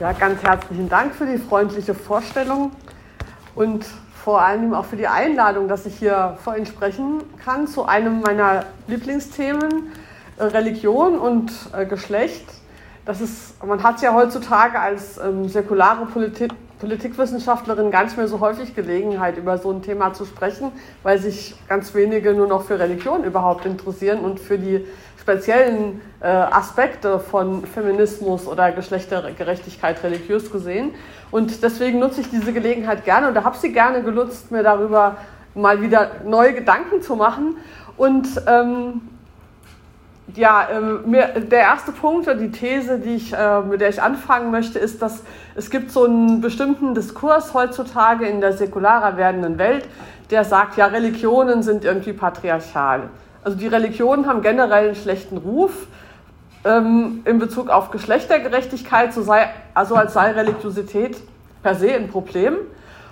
Ja, ganz herzlichen Dank für die freundliche Vorstellung und vor allem auch für die Einladung, dass ich hier vor Ihnen sprechen kann zu einem meiner Lieblingsthemen, äh, Religion und äh, Geschlecht. Das ist, man hat es ja heutzutage als ähm, säkulare Politik, Politikwissenschaftlerin gar nicht mehr so häufig Gelegenheit, über so ein Thema zu sprechen, weil sich ganz wenige nur noch für Religion überhaupt interessieren und für die speziellen äh, Aspekte von Feminismus oder Geschlechtergerechtigkeit religiös gesehen. Und deswegen nutze ich diese Gelegenheit gerne oder habe sie gerne genutzt, mir darüber mal wieder neue Gedanken zu machen. Und ähm, ja, ähm, mir, der erste Punkt oder die These, die ich, äh, mit der ich anfangen möchte, ist, dass es gibt so einen bestimmten Diskurs heutzutage in der säkularer werdenden Welt, der sagt, ja, Religionen sind irgendwie patriarchal. Also die Religionen haben generell einen schlechten Ruf ähm, in Bezug auf Geschlechtergerechtigkeit, so sei, also als sei Religiosität per se ein Problem.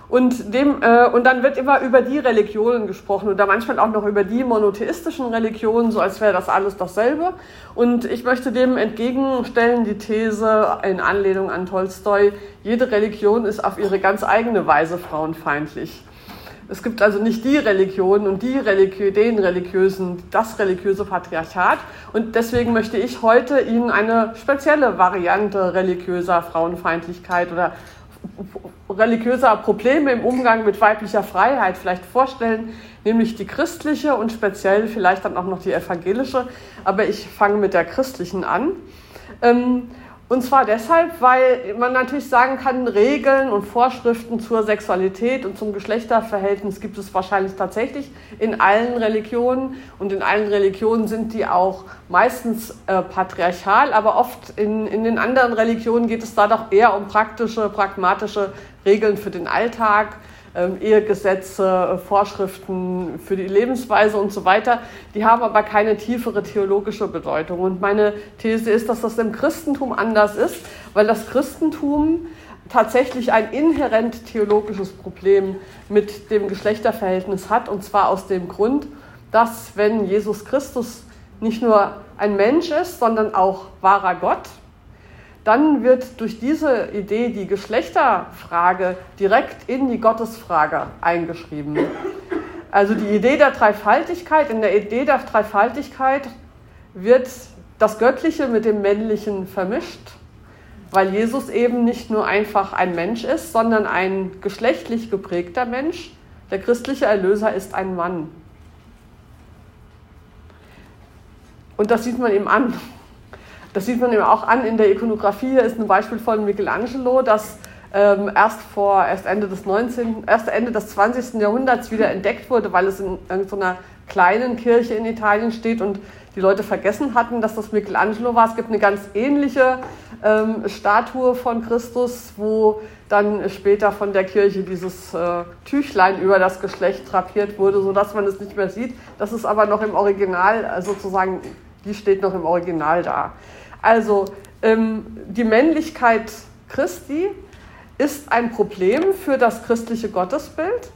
Und, dem, äh, und dann wird immer über die Religionen gesprochen oder manchmal auch noch über die monotheistischen Religionen, so als wäre das alles dasselbe. Und ich möchte dem entgegenstellen die These in Anlehnung an Tolstoi, jede Religion ist auf ihre ganz eigene Weise frauenfeindlich. Es gibt also nicht die Religion und die Religiö den religiösen, das religiöse Patriarchat. Und deswegen möchte ich heute Ihnen eine spezielle Variante religiöser Frauenfeindlichkeit oder religiöser Probleme im Umgang mit weiblicher Freiheit vielleicht vorstellen, nämlich die christliche und speziell vielleicht dann auch noch die evangelische. Aber ich fange mit der christlichen an. Ähm, und zwar deshalb, weil man natürlich sagen kann, Regeln und Vorschriften zur Sexualität und zum Geschlechterverhältnis gibt es wahrscheinlich tatsächlich in allen Religionen. Und in allen Religionen sind die auch meistens äh, patriarchal, aber oft in, in den anderen Religionen geht es da doch eher um praktische, pragmatische Regeln für den Alltag Ehegesetze, äh, Vorschriften für die Lebensweise und so weiter. Die haben aber keine tiefere theologische Bedeutung. Und meine These ist, dass das im Christentum anders ist, weil das Christentum tatsächlich ein inhärent theologisches Problem mit dem Geschlechterverhältnis hat. Und zwar aus dem Grund, dass wenn Jesus Christus nicht nur ein Mensch ist, sondern auch wahrer Gott, dann wird durch diese Idee die Geschlechterfrage direkt in die Gottesfrage eingeschrieben. Also die Idee der Dreifaltigkeit, in der Idee der Dreifaltigkeit wird das Göttliche mit dem Männlichen vermischt, weil Jesus eben nicht nur einfach ein Mensch ist, sondern ein geschlechtlich geprägter Mensch. Der christliche Erlöser ist ein Mann. Und das sieht man ihm an. Das sieht man eben auch an in der Ikonografie. Hier ist ein Beispiel von Michelangelo, das ähm, erst vor erst Ende des 19., erst Ende des 20. Jahrhunderts wieder entdeckt wurde, weil es in irgendeiner kleinen Kirche in Italien steht und die Leute vergessen hatten, dass das Michelangelo war. Es gibt eine ganz ähnliche ähm, Statue von Christus, wo dann später von der Kirche dieses äh, Tüchlein über das Geschlecht drapiert wurde, sodass man es nicht mehr sieht. Das ist aber noch im Original, äh, sozusagen, die steht noch im Original da. Also ähm, die Männlichkeit Christi ist ein Problem für das christliche Gottesbild.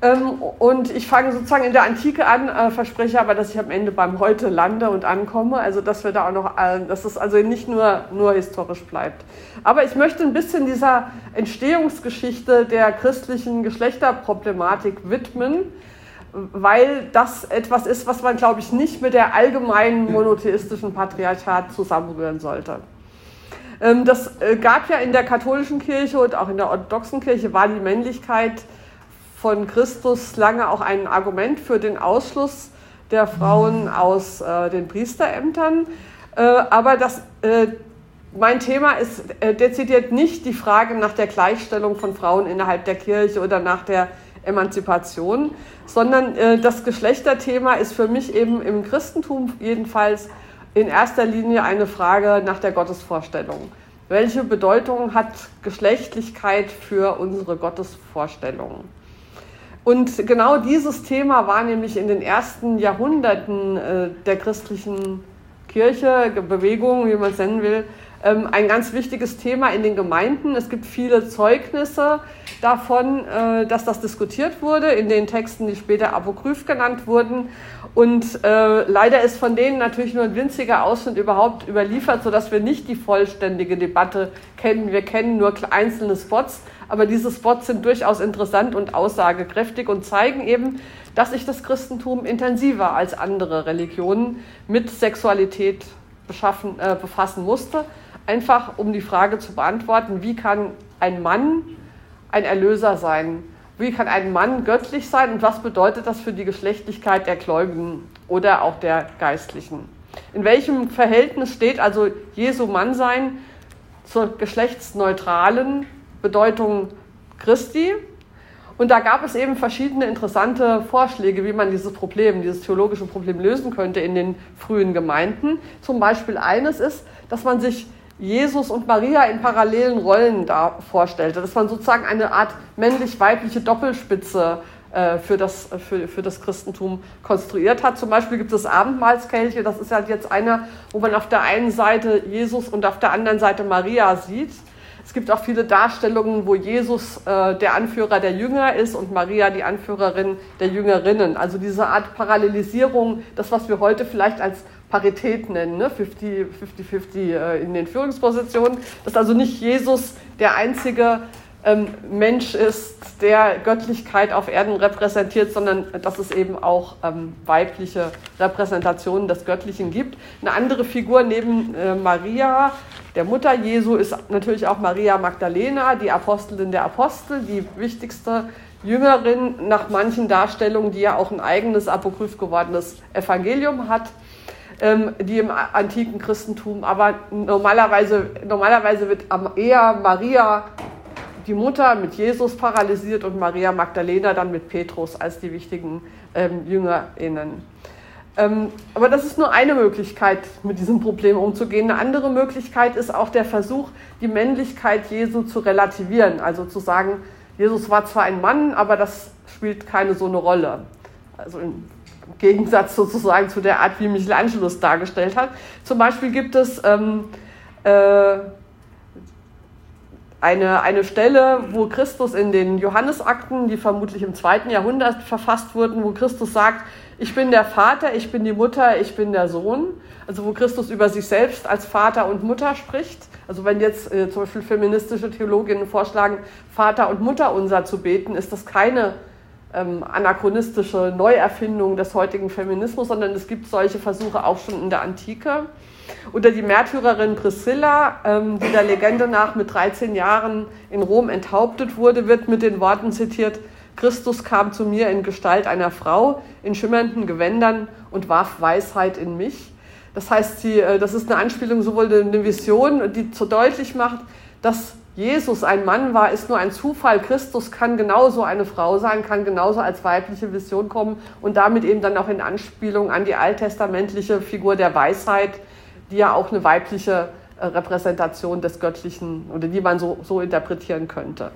Ähm, und ich fange sozusagen in der Antike an, äh, verspreche aber, dass ich am Ende beim Heute lande und ankomme. Also dass wir da auch noch, äh, dass es also nicht nur, nur historisch bleibt. Aber ich möchte ein bisschen dieser Entstehungsgeschichte der christlichen Geschlechterproblematik widmen weil das etwas ist, was man, glaube ich, nicht mit der allgemeinen monotheistischen Patriarchat zusammenrühren sollte. Ähm, das äh, gab ja in der katholischen Kirche und auch in der orthodoxen Kirche war die Männlichkeit von Christus lange auch ein Argument für den Ausschluss der Frauen aus äh, den Priesterämtern. Äh, aber das, mein Thema ist dezidiert nicht die Frage nach der Gleichstellung von Frauen innerhalb der Kirche oder nach der Emanzipation, sondern äh, das Geschlechterthema ist für mich eben im Christentum jedenfalls in erster Linie eine Frage nach der Gottesvorstellung. Welche Bedeutung hat Geschlechtlichkeit für unsere Gottesvorstellung? Und genau dieses Thema war nämlich in den ersten Jahrhunderten äh, der christlichen Kirche, Bewegung, wie man es nennen will, ein ganz wichtiges Thema in den Gemeinden. Es gibt viele Zeugnisse davon, äh, dass das diskutiert wurde in den Texten, die später apokryph genannt wurden. Und äh, leider ist von denen natürlich nur ein winziger Ausschnitt überhaupt überliefert, sodass wir nicht die vollständige Debatte kennen. Wir kennen nur einzelne Spots, aber diese Spots sind durchaus interessant und aussagekräftig und zeigen eben, dass sich das Christentum intensiver als andere Religionen mit Sexualität beschaffen, äh, befassen musste. Einfach um die Frage zu beantworten, wie kann ein Mann ein Erlöser sein? Wie kann ein Mann göttlich sein und was bedeutet das für die Geschlechtlichkeit der Gläubigen oder auch der Geistlichen? In welchem Verhältnis steht also Jesu Mannsein zur geschlechtsneutralen Bedeutung Christi? Und da gab es eben verschiedene interessante Vorschläge, wie man dieses Problem, dieses theologische Problem lösen könnte in den frühen Gemeinden. Zum Beispiel eines ist, dass man sich Jesus und Maria in parallelen Rollen da vorstellte, dass man sozusagen eine Art männlich-weibliche Doppelspitze äh, für, das, für, für das Christentum konstruiert hat. Zum Beispiel gibt es Abendmahlskelche, das ist halt jetzt einer, wo man auf der einen Seite Jesus und auf der anderen Seite Maria sieht. Es gibt auch viele Darstellungen, wo Jesus äh, der Anführer der Jünger ist und Maria die Anführerin der Jüngerinnen. Also diese Art Parallelisierung, das, was wir heute vielleicht als Parität nennen, ne? 50-50 äh, in den Führungspositionen, dass also nicht Jesus der einzige ähm, Mensch ist, der Göttlichkeit auf Erden repräsentiert, sondern dass es eben auch ähm, weibliche Repräsentationen des Göttlichen gibt. Eine andere Figur neben äh, Maria, der Mutter Jesu, ist natürlich auch Maria Magdalena, die Apostelin der Apostel, die wichtigste Jüngerin nach manchen Darstellungen, die ja auch ein eigenes apokryph gewordenes Evangelium hat ähm, die im antiken Christentum, aber normalerweise, normalerweise wird eher Maria, die Mutter, mit Jesus paralysiert und Maria Magdalena dann mit Petrus als die wichtigen ähm, JüngerInnen. Ähm, aber das ist nur eine Möglichkeit, mit diesem Problem umzugehen. Eine andere Möglichkeit ist auch der Versuch, die Männlichkeit Jesu zu relativieren. Also zu sagen, Jesus war zwar ein Mann, aber das spielt keine so eine Rolle. Also in Gegensatz sozusagen zu der Art, wie Michelangelo es dargestellt hat. Zum Beispiel gibt es ähm, äh, eine, eine Stelle, wo Christus in den Johannesakten, die vermutlich im zweiten Jahrhundert verfasst wurden, wo Christus sagt, ich bin der Vater, ich bin die Mutter, ich bin der Sohn. Also wo Christus über sich selbst als Vater und Mutter spricht. Also wenn jetzt äh, zum Beispiel feministische Theologinnen vorschlagen, Vater und Mutter unser zu beten, ist das keine ähm, anachronistische Neuerfindung des heutigen Feminismus, sondern es gibt solche Versuche auch schon in der Antike. Oder die Märtyrerin Priscilla, ähm, die der Legende nach mit 13 Jahren in Rom enthauptet wurde, wird mit den Worten zitiert, Christus kam zu mir in Gestalt einer Frau in schimmernden Gewändern und warf Weisheit in mich. Das heißt, sie, äh, das ist eine Anspielung sowohl eine Vision, die so deutlich macht, dass Jesus ein Mann war, ist nur ein Zufall. Christus kann genauso eine Frau sein, kann genauso als weibliche Vision kommen und damit eben dann auch in Anspielung an die alttestamentliche Figur der Weisheit, die ja auch eine weibliche äh, Repräsentation des Göttlichen oder die man so, so interpretieren könnte.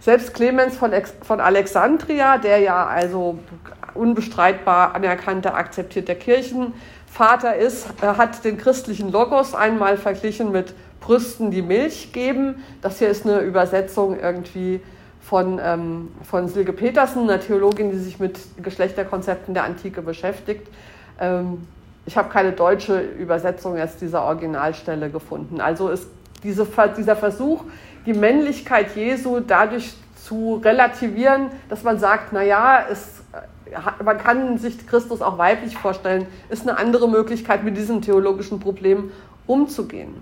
Selbst Clemens von, von Alexandria, der ja also unbestreitbar anerkannter, akzeptierter Kirchenvater ist, äh, hat den christlichen Logos einmal verglichen mit Brüsten, die Milch geben. Das hier ist eine Übersetzung irgendwie von, ähm, von Silke Petersen, einer Theologin, die sich mit Geschlechterkonzepten der Antike beschäftigt. Ähm, ich habe keine deutsche Übersetzung jetzt dieser Originalstelle gefunden. Also ist diese, dieser Versuch, die Männlichkeit Jesu dadurch zu relativieren, dass man sagt, naja, es, man kann sich Christus auch weiblich vorstellen, ist eine andere Möglichkeit, mit diesem theologischen Problem umzugehen.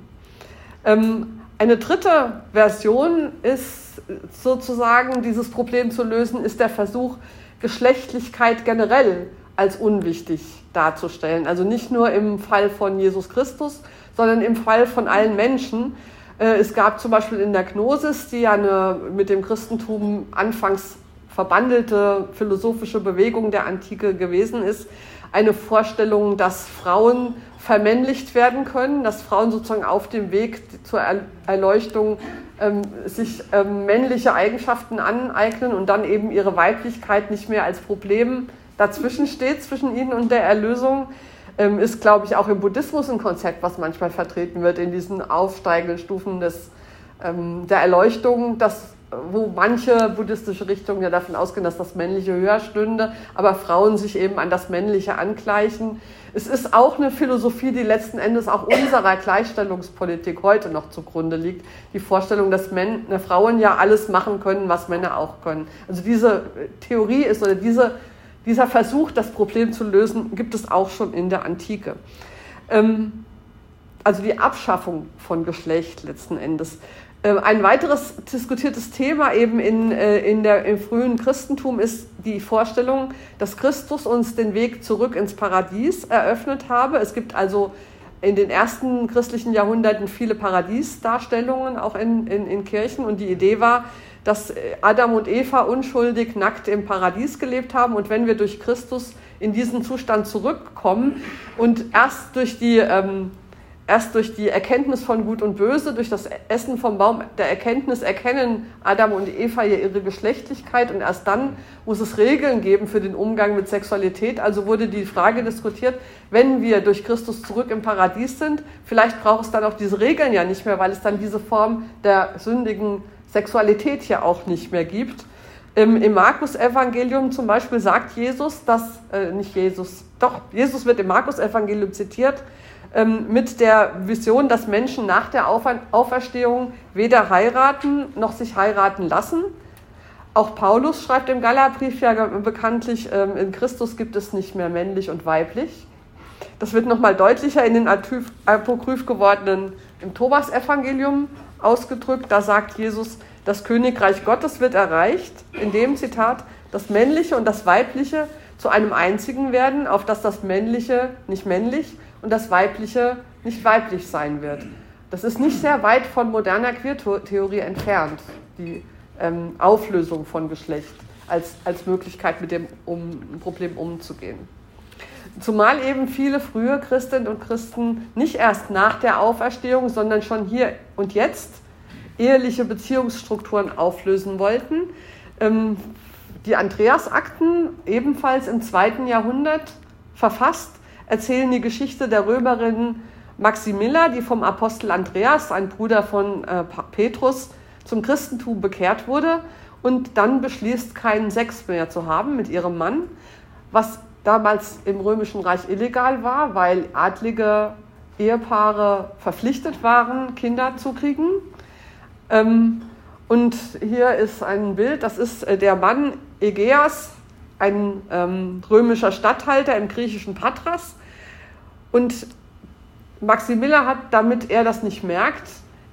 Ähm, eine dritte Version ist sozusagen, dieses Problem zu lösen, ist der Versuch, Geschlechtlichkeit generell als unwichtig darzustellen. Also nicht nur im Fall von Jesus Christus, sondern im Fall von allen Menschen. Äh, es gab zum Beispiel in der Gnosis, die ja eine mit dem Christentum anfangs verbandelte philosophische Bewegung der Antike gewesen ist, eine Vorstellung, dass Frauen vermännlicht werden können, dass Frauen sozusagen auf dem Weg zur Erleuchtung ähm, sich ähm, männliche Eigenschaften aneignen und dann eben ihre Weiblichkeit nicht mehr als Problem dazwischen steht, zwischen ihnen und der Erlösung, ähm, ist, glaube ich, auch im Buddhismus ein Konzept, was manchmal vertreten wird in diesen aufsteigenden Stufen des, ähm, der Erleuchtung, dass wo manche buddhistische Richtungen ja davon ausgehen, dass das Männliche höher stünde, aber Frauen sich eben an das Männliche angleichen. Es ist auch eine Philosophie, die letzten Endes auch unserer Gleichstellungspolitik heute noch zugrunde liegt. Die Vorstellung, dass Männer, Frauen ja alles machen können, was Männer auch können. Also diese Theorie ist oder diese, dieser Versuch, das Problem zu lösen, gibt es auch schon in der Antike. Ähm, also die Abschaffung von Geschlecht letzten Endes. Ähm, ein weiteres diskutiertes Thema eben in, äh, in der, im frühen Christentum ist die Vorstellung, dass Christus uns den Weg zurück ins Paradies eröffnet habe. Es gibt also in den ersten christlichen Jahrhunderten viele Paradiesdarstellungen, auch in, in, in Kirchen. Und die Idee war, dass Adam und Eva unschuldig nackt im Paradies gelebt haben. Und wenn wir durch Christus in diesen Zustand zurückkommen und erst durch die ähm, erst durch die Erkenntnis von Gut und Böse, durch das Essen vom Baum der Erkenntnis erkennen Adam und Eva ihre Geschlechtlichkeit und erst dann muss es Regeln geben für den Umgang mit Sexualität. Also wurde die Frage diskutiert, wenn wir durch Christus zurück im Paradies sind, vielleicht braucht es dann auch diese Regeln ja nicht mehr, weil es dann diese Form der sündigen Sexualität ja auch nicht mehr gibt. Im, im Markus-Evangelium zum Beispiel sagt Jesus, dass, äh, nicht Jesus, doch, Jesus wird im Markus-Evangelium zitiert, mit der Vision, dass Menschen nach der Auferstehung weder heiraten noch sich heiraten lassen. Auch Paulus schreibt im Galabrief ja bekanntlich, ähm, in Christus gibt es nicht mehr männlich und weiblich. Das wird nochmal deutlicher in den apokryph gewordenen im Thomas-Evangelium ausgedrückt. Da sagt Jesus, das Königreich Gottes wird erreicht, in dem Zitat, das Männliche und das Weibliche zu einem einzigen werden, auf das das Männliche nicht männlich und das Weibliche nicht weiblich sein wird. Das ist nicht sehr weit von moderner Queertheorie entfernt, die ähm, Auflösung von Geschlecht als, als Möglichkeit, mit dem um, Problem umzugehen. Zumal eben viele frühe Christinnen und Christen nicht erst nach der Auferstehung, sondern schon hier und jetzt eheliche Beziehungsstrukturen auflösen wollten. Ähm, die Andreasakten, ebenfalls im zweiten Jahrhundert verfasst, erzählen die Geschichte der Römerin Maximilla, die vom Apostel Andreas, ein Bruder von äh, Petrus, zum Christentum bekehrt wurde und dann beschließt, keinen Sex mehr zu haben mit ihrem Mann, was damals im Römischen Reich illegal war, weil adlige Ehepaare verpflichtet waren, Kinder zu kriegen. Ähm, und hier ist ein Bild, das ist äh, der Mann Egeas, ein ähm, römischer Statthalter im griechischen Patras. Und Maximilla hat, damit er das nicht merkt,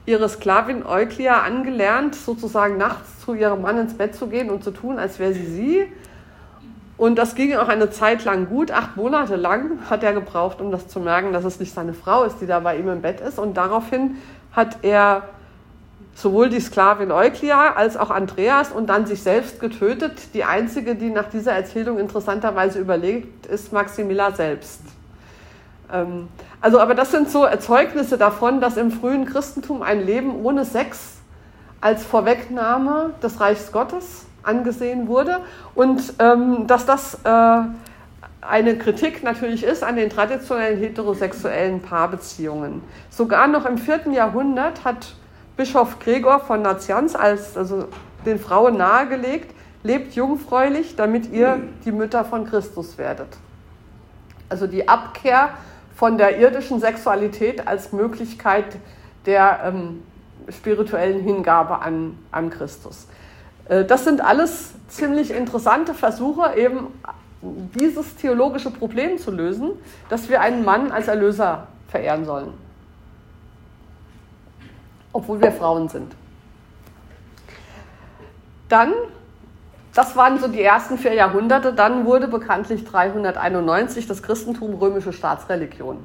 ihre Sklavin Euklia angelernt, sozusagen nachts zu ihrem Mann ins Bett zu gehen und zu tun, als wäre sie sie. Und das ging auch eine Zeit lang gut. Acht Monate lang hat er gebraucht, um das zu merken, dass es nicht seine Frau ist, die da bei ihm im Bett ist. Und daraufhin hat er sowohl die Sklavin Euklia als auch Andreas und dann sich selbst getötet. Die einzige, die nach dieser Erzählung interessanterweise überlegt, ist Maximilla selbst. Ähm, also, aber das sind so Erzeugnisse davon, dass im frühen Christentum ein Leben ohne Sex als Vorwegnahme des Reichs Gottes angesehen wurde und ähm, dass das äh, eine Kritik natürlich ist an den traditionellen heterosexuellen Paarbeziehungen. Sogar noch im vierten Jahrhundert hat Bischof Gregor von Nazianz als also den Frauen nahegelegt, lebt jungfräulich, damit ihr die Mütter von Christus werdet. Also die Abkehr von der irdischen Sexualität als Möglichkeit der ähm, spirituellen Hingabe an, an Christus. Äh, das sind alles ziemlich interessante Versuche, eben dieses theologische Problem zu lösen, dass wir einen Mann als Erlöser verehren sollen obwohl wir Frauen sind. Dann, das waren so die ersten vier Jahrhunderte, dann wurde bekanntlich 391 das Christentum römische Staatsreligion.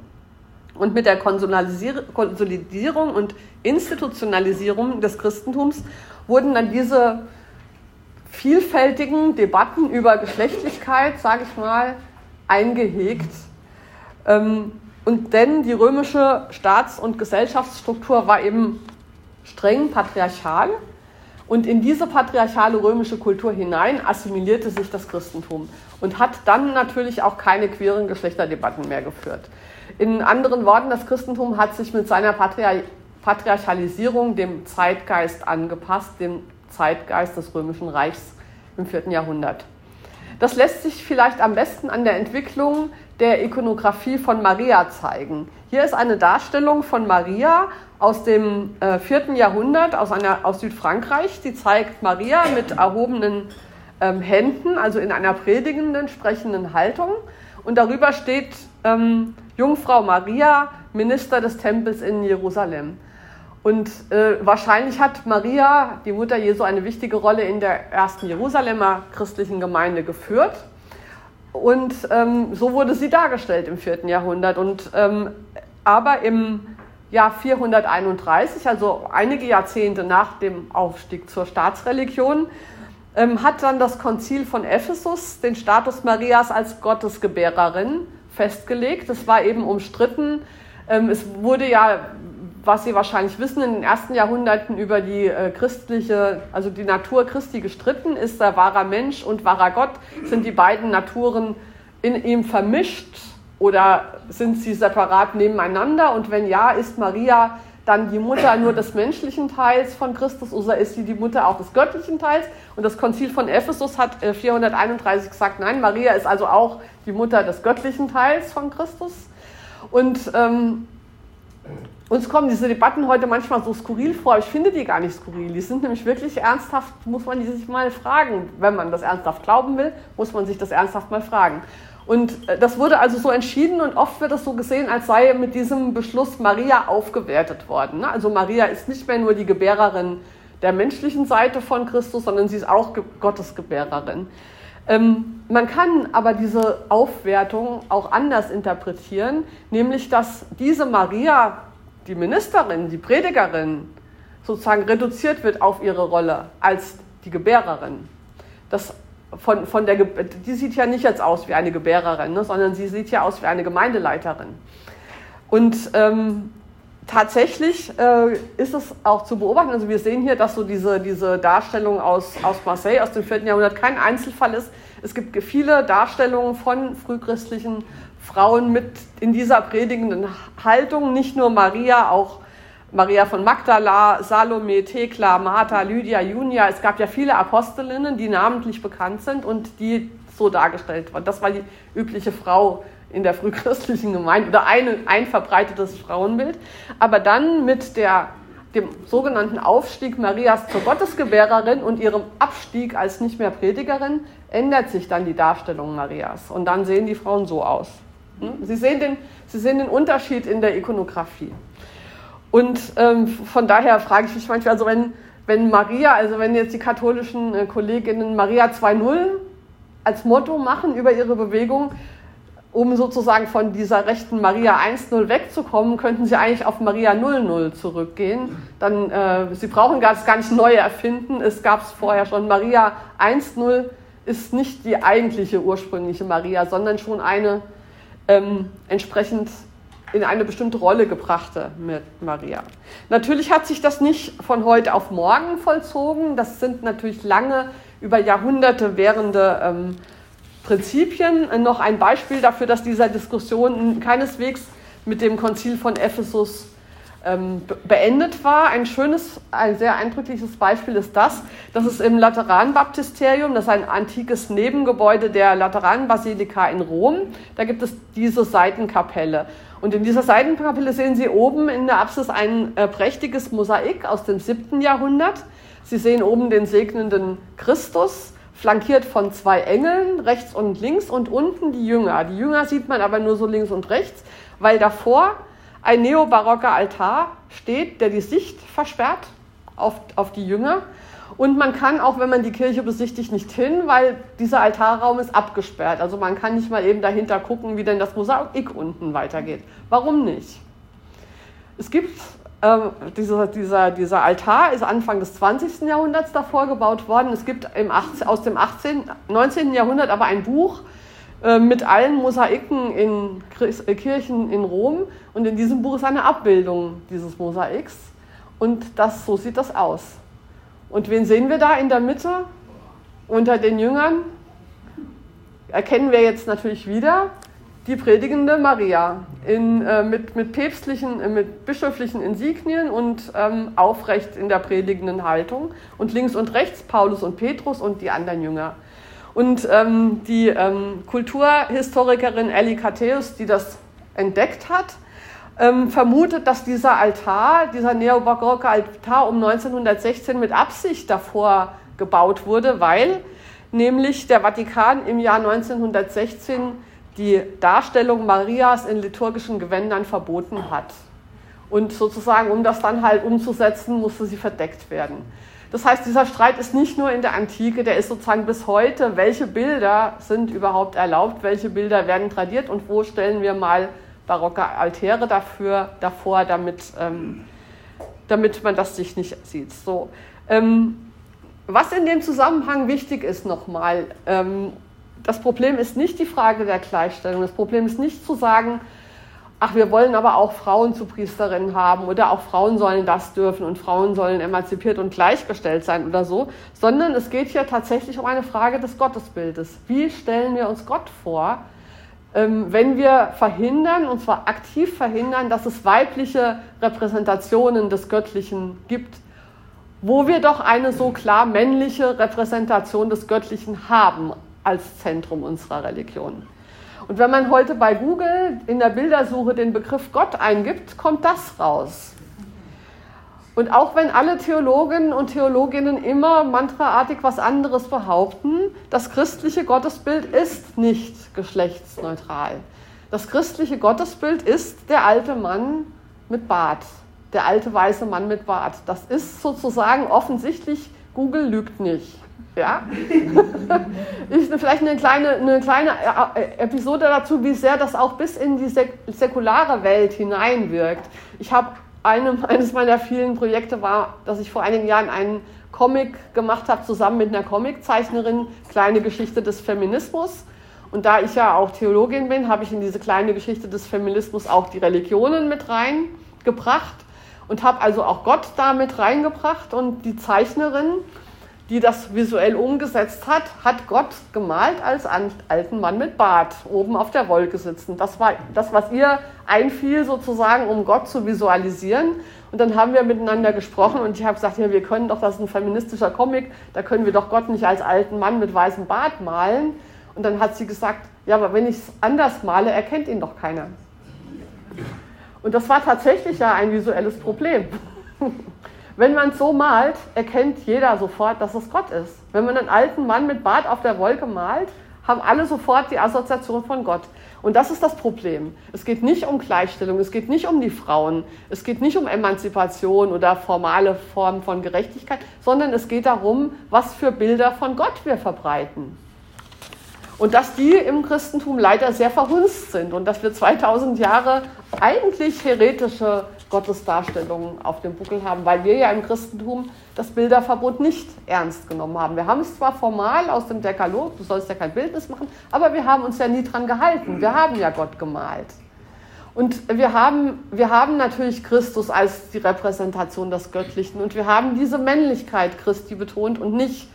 Und mit der Konsolidierung und Institutionalisierung des Christentums wurden dann diese vielfältigen Debatten über Geschlechtlichkeit, sage ich mal, eingehegt. Ähm, und denn die römische Staats- und Gesellschaftsstruktur war eben streng patriarchal. Und in diese patriarchale römische Kultur hinein assimilierte sich das Christentum und hat dann natürlich auch keine queeren Geschlechterdebatten mehr geführt. In anderen Worten, das Christentum hat sich mit seiner Patriar Patriarchalisierung dem Zeitgeist angepasst, dem Zeitgeist des Römischen Reichs im 4. Jahrhundert. Das lässt sich vielleicht am besten an der Entwicklung der Ikonographie von Maria zeigen. Hier ist eine Darstellung von Maria aus dem äh, 4. Jahrhundert aus, einer, aus Südfrankreich. Die zeigt Maria mit erhobenen ähm, Händen, also in einer predigenden, sprechenden Haltung. Und darüber steht ähm, Jungfrau Maria, Minister des Tempels in Jerusalem. Und äh, wahrscheinlich hat Maria, die Mutter Jesu, eine wichtige Rolle in der ersten Jerusalemer christlichen Gemeinde geführt. Und ähm, so wurde sie dargestellt im vierten Jahrhundert. Und, ähm, aber im Jahr 431, also einige Jahrzehnte nach dem Aufstieg zur Staatsreligion, ähm, hat dann das Konzil von Ephesus den Status Marias als Gottesgebärerin festgelegt. Das war eben umstritten. Ähm, es wurde ja was Sie wahrscheinlich wissen, in den ersten Jahrhunderten über die äh, christliche, also die Natur Christi gestritten. Ist er wahrer Mensch und wahrer Gott? Sind die beiden Naturen in ihm vermischt oder sind sie separat nebeneinander? Und wenn ja, ist Maria dann die Mutter nur des menschlichen Teils von Christus oder ist sie die Mutter auch des göttlichen Teils? Und das Konzil von Ephesus hat äh, 431 gesagt, nein, Maria ist also auch die Mutter des göttlichen Teils von Christus. Und ähm, uns kommen diese Debatten heute manchmal so skurril vor. Ich finde die gar nicht skurril. Die sind nämlich wirklich ernsthaft, muss man die sich mal fragen. Wenn man das ernsthaft glauben will, muss man sich das ernsthaft mal fragen. Und äh, das wurde also so entschieden und oft wird das so gesehen, als sei mit diesem Beschluss Maria aufgewertet worden. Ne? Also Maria ist nicht mehr nur die Gebärerin der menschlichen Seite von Christus, sondern sie ist auch Gottes Gebärerin. Ähm, man kann aber diese Aufwertung auch anders interpretieren, nämlich dass diese Maria die Ministerin, die Predigerin sozusagen reduziert wird auf ihre Rolle als die Gebärerin. Das von, von der, die sieht ja nicht jetzt aus wie eine Gebärerin, ne, sondern sie sieht ja aus wie eine Gemeindeleiterin. Und ähm, tatsächlich äh, ist es auch zu beobachten, also wir sehen hier, dass so diese, diese Darstellung aus, aus Marseille aus dem 4. Jahrhundert kein Einzelfall ist. Es gibt viele Darstellungen von frühchristlichen Frauen mit in dieser predigenden Haltung, nicht nur Maria, auch Maria von Magdala, Salome, Thekla, Martha, Lydia, Junia. Es gab ja viele Apostelinnen, die namentlich bekannt sind und die so dargestellt wurden. Das war die übliche Frau in der frühchristlichen Gemeinde oder eine, ein verbreitetes Frauenbild. Aber dann mit der, dem sogenannten Aufstieg Marias zur Gottesgebärerin und ihrem Abstieg als nicht mehr Predigerin ändert sich dann die Darstellung Marias. Und dann sehen die Frauen so aus. Hm? Sie sehen den, Sie sehen den Unterschied in der Ikonografie. Und ähm, von daher frage ich mich manchmal, also wenn, wenn Maria, also wenn jetzt die katholischen äh, Kolleginnen Maria 2.0 als Motto machen über ihre Bewegung, um sozusagen von dieser rechten Maria 1.0 wegzukommen, könnten sie eigentlich auf Maria 0.0 zurückgehen. Dann, äh, sie brauchen das gar nicht neu erfinden. Es gab es vorher schon. Maria 1.0 ist nicht die eigentliche ursprüngliche Maria, sondern schon eine ähm, entsprechend in eine bestimmte Rolle gebrachte mit Maria. Natürlich hat sich das nicht von heute auf morgen vollzogen. Das sind natürlich lange, über Jahrhunderte währende ähm, Prinzipien. Noch ein Beispiel dafür, dass dieser Diskussion keineswegs mit dem Konzil von Ephesus ähm, beendet war. Ein schönes, ein sehr eindrückliches Beispiel ist das, dass es im Lateranbaptisterium, das ist ein antikes Nebengebäude der Lateranbasilika in Rom, da gibt es diese Seitenkapelle. Und in dieser Seitenkapelle sehen Sie oben in der Apsis ein äh, prächtiges Mosaik aus dem 7. Jahrhundert. Sie sehen oben den segnenden Christus, flankiert von zwei Engeln, rechts und links, und unten die Jünger. Die Jünger sieht man aber nur so links und rechts, weil davor ein neobarocker Altar steht, der die Sicht versperrt auf, auf die Jünger. Und man kann auch, wenn man die Kirche besichtigt, nicht hin, weil dieser Altarraum ist abgesperrt. Also man kann nicht mal eben dahinter gucken, wie denn das Mosaik unten weitergeht. Warum nicht? Es gibt, äh, dieser, dieser, dieser Altar ist Anfang des 20. Jahrhunderts davor gebaut worden. Es gibt im 18, aus dem 18, 19. Jahrhundert aber ein Buch, äh, mit allen Mosaiken in äh, Kirchen in Rom. Und in diesem Buch ist eine Abbildung dieses Mosaiks. Und das, so sieht das aus. Und wen sehen wir da in der Mitte? Unter den Jüngern erkennen wir jetzt natürlich wieder die predigende Maria in, äh, mit, mit päpstlichen, äh, mit bischöflichen Insignien und ähm, aufrecht in der predigenden Haltung. Und links und rechts Paulus und Petrus und die anderen Jünger. Und ähm, die ähm, Kulturhistorikerin Ellie Catteus, die das entdeckt hat, ähm, vermutet, dass dieser Altar, dieser neobarocke Altar um 1916 mit Absicht davor gebaut wurde, weil nämlich der Vatikan im Jahr 1916 die Darstellung Marias in liturgischen Gewändern verboten hat. Und sozusagen, um das dann halt umzusetzen, musste sie verdeckt werden. Das heißt, dieser Streit ist nicht nur in der Antike, der ist sozusagen bis heute, welche Bilder sind überhaupt erlaubt, welche Bilder werden tradiert und wo stellen wir mal barocke Altäre dafür, davor, damit, ähm, damit man das sich nicht sieht. So, ähm, was in dem Zusammenhang wichtig ist nochmal, ähm, das Problem ist nicht die Frage der Gleichstellung. Das Problem ist nicht zu sagen, ach, wir wollen aber auch Frauen zu Priesterinnen haben oder auch Frauen sollen das dürfen und Frauen sollen emanzipiert und gleichgestellt sein oder so, sondern es geht hier tatsächlich um eine Frage des Gottesbildes. Wie stellen wir uns Gott vor, wenn wir verhindern, und zwar aktiv verhindern, dass es weibliche Repräsentationen des Göttlichen gibt, wo wir doch eine so klar männliche Repräsentation des Göttlichen haben als Zentrum unserer Religion. Und wenn man heute bei Google in der Bildersuche den Begriff Gott eingibt, kommt das raus. Und auch wenn alle Theologinnen und Theologinnen immer mantraartig was anderes behaupten, das christliche Gottesbild ist nicht geschlechtsneutral. Das christliche Gottesbild ist der alte Mann mit Bart, der alte weiße Mann mit Bart. Das ist sozusagen offensichtlich, Google lügt nicht. Ja? ist vielleicht eine kleine, eine kleine äh, Episode dazu, wie sehr das auch bis in die säkulare Welt hineinwirkt. Ich habe einem, eines meiner vielen Projekte war, dass ich vor einigen Jahren einen Comic gemacht habe, zusammen mit einer Comiczeichnerin, kleine Geschichte des Feminismus. Und da ich ja auch Theologin bin, habe ich in diese kleine Geschichte des Feminismus auch die Religionen mit reingebracht und habe also auch Gott da mit reingebracht. Und die Zeichnerin die das visuell umgesetzt hat, hat Gott gemalt als alten Mann mit Bart, oben auf der Wolke sitzen. Das war das, was ihr einfiel, sozusagen, um Gott zu visualisieren. Und dann haben wir miteinander gesprochen und ich habe gesagt, ja, wir können doch, das ist ein feministischer Comic, da können wir doch Gott nicht als alten Mann mit weißem Bart malen. Und dann hat sie gesagt, ja, aber wenn ich es anders male, erkennt ihn doch keiner. Und das war tatsächlich ja ein visuelles Problem. Wenn man es so malt, erkennt jeder sofort, dass es Gott ist. Wenn man einen alten Mann mit Bart auf der Wolke malt, haben alle sofort die Assoziation von Gott. Und das ist das Problem. Es geht nicht um Gleichstellung, es geht nicht um die Frauen, es geht nicht um Emanzipation oder formale Formen von Gerechtigkeit, sondern es geht darum, was für Bilder von Gott wir verbreiten. Und dass die im Christentum leider sehr verhunzt sind und dass wir 2000 Jahre eigentlich heretische Gottesdarstellungen auf dem Buckel haben, weil wir ja im Christentum das Bilderverbot nicht ernst genommen haben. Wir haben es zwar formal aus dem Dekalog, du sollst ja kein Bildnis machen, aber wir haben uns ja nie dran gehalten. Wir haben ja Gott gemalt. Und wir haben, wir haben natürlich Christus als die Repräsentation des Göttlichen und wir haben diese Männlichkeit Christi betont und nicht,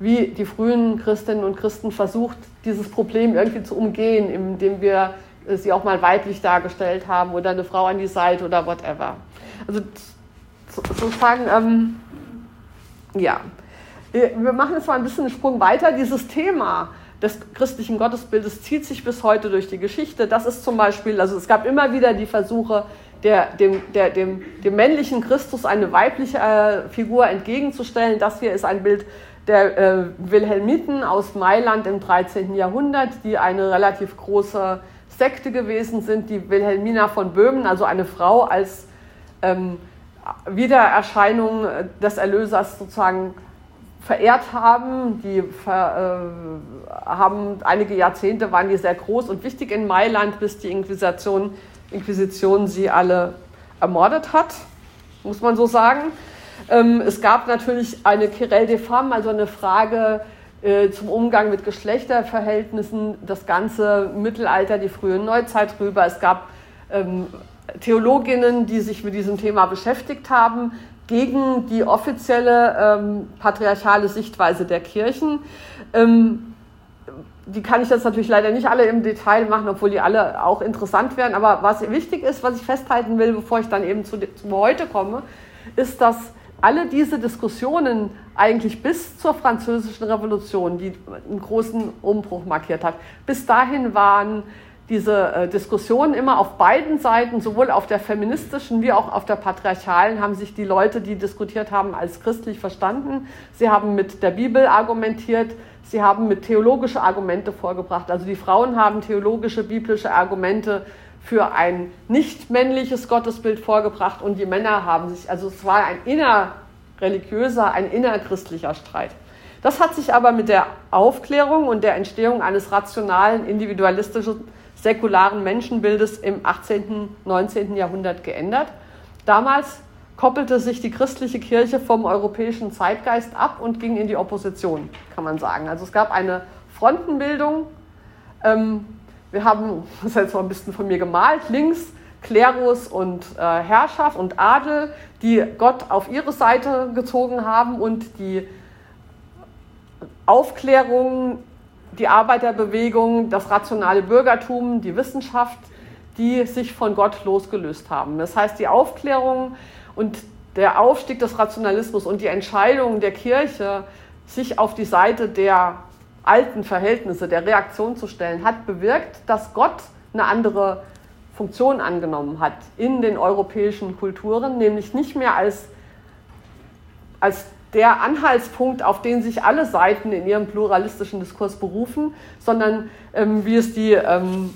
wie die frühen Christinnen und Christen versucht, dieses Problem irgendwie zu umgehen, indem wir sie auch mal weiblich dargestellt haben oder eine Frau an die Seite oder whatever. Also sozusagen, ähm, ja. Wir machen jetzt mal ein bisschen einen Sprung weiter. Dieses Thema des christlichen Gottesbildes zieht sich bis heute durch die Geschichte. Das ist zum Beispiel, also es gab immer wieder die Versuche, der, dem, der, dem, dem männlichen Christus eine weibliche äh, Figur entgegenzustellen. Das hier ist ein Bild der äh, Wilhelmiten aus Mailand im 13. Jahrhundert, die eine relativ große Sekte gewesen sind, die Wilhelmina von Böhmen, also eine Frau, als ähm, Wiedererscheinung des Erlösers sozusagen verehrt haben. Die ver, äh, haben einige Jahrzehnte waren die sehr groß und wichtig in Mailand, bis die Inquisition, Inquisition sie alle ermordet hat, muss man so sagen. Ähm, es gab natürlich eine Querelle des Femmes, also eine Frage, zum Umgang mit Geschlechterverhältnissen, das ganze Mittelalter, die frühe Neuzeit rüber. Es gab ähm, Theologinnen, die sich mit diesem Thema beschäftigt haben, gegen die offizielle ähm, patriarchale Sichtweise der Kirchen. Ähm, die kann ich jetzt natürlich leider nicht alle im Detail machen, obwohl die alle auch interessant wären. Aber was wichtig ist, was ich festhalten will, bevor ich dann eben zu, zu heute komme, ist, dass alle diese Diskussionen eigentlich bis zur Französischen Revolution, die einen großen Umbruch markiert hat, bis dahin waren diese äh, Diskussionen immer auf beiden Seiten, sowohl auf der feministischen wie auch auf der patriarchalen, haben sich die Leute, die diskutiert haben, als christlich verstanden. Sie haben mit der Bibel argumentiert, sie haben mit theologische Argumente vorgebracht. Also die Frauen haben theologische, biblische Argumente für ein nicht männliches Gottesbild vorgebracht und die Männer haben sich, also es war ein innerreligiöser, ein innerchristlicher Streit. Das hat sich aber mit der Aufklärung und der Entstehung eines rationalen, individualistischen säkularen Menschenbildes im 18., 19. Jahrhundert geändert. Damals koppelte sich die christliche Kirche vom europäischen Zeitgeist ab und ging in die Opposition, kann man sagen. Also es gab eine Frontenbildung. Ähm, wir haben, das ist jetzt mal ein bisschen von mir gemalt, links Klerus und äh, Herrschaft und Adel, die Gott auf ihre Seite gezogen haben und die Aufklärung die Arbeiterbewegung, das rationale Bürgertum, die Wissenschaft, die sich von Gott losgelöst haben. Das heißt, die Aufklärung und der Aufstieg des Rationalismus und die Entscheidung der Kirche, sich auf die Seite der alten Verhältnisse, der Reaktion zu stellen, hat bewirkt, dass Gott eine andere Funktion angenommen hat in den europäischen Kulturen, nämlich nicht mehr als, als der Anhaltspunkt, auf den sich alle Seiten in ihrem pluralistischen Diskurs berufen, sondern ähm, wie es die ähm,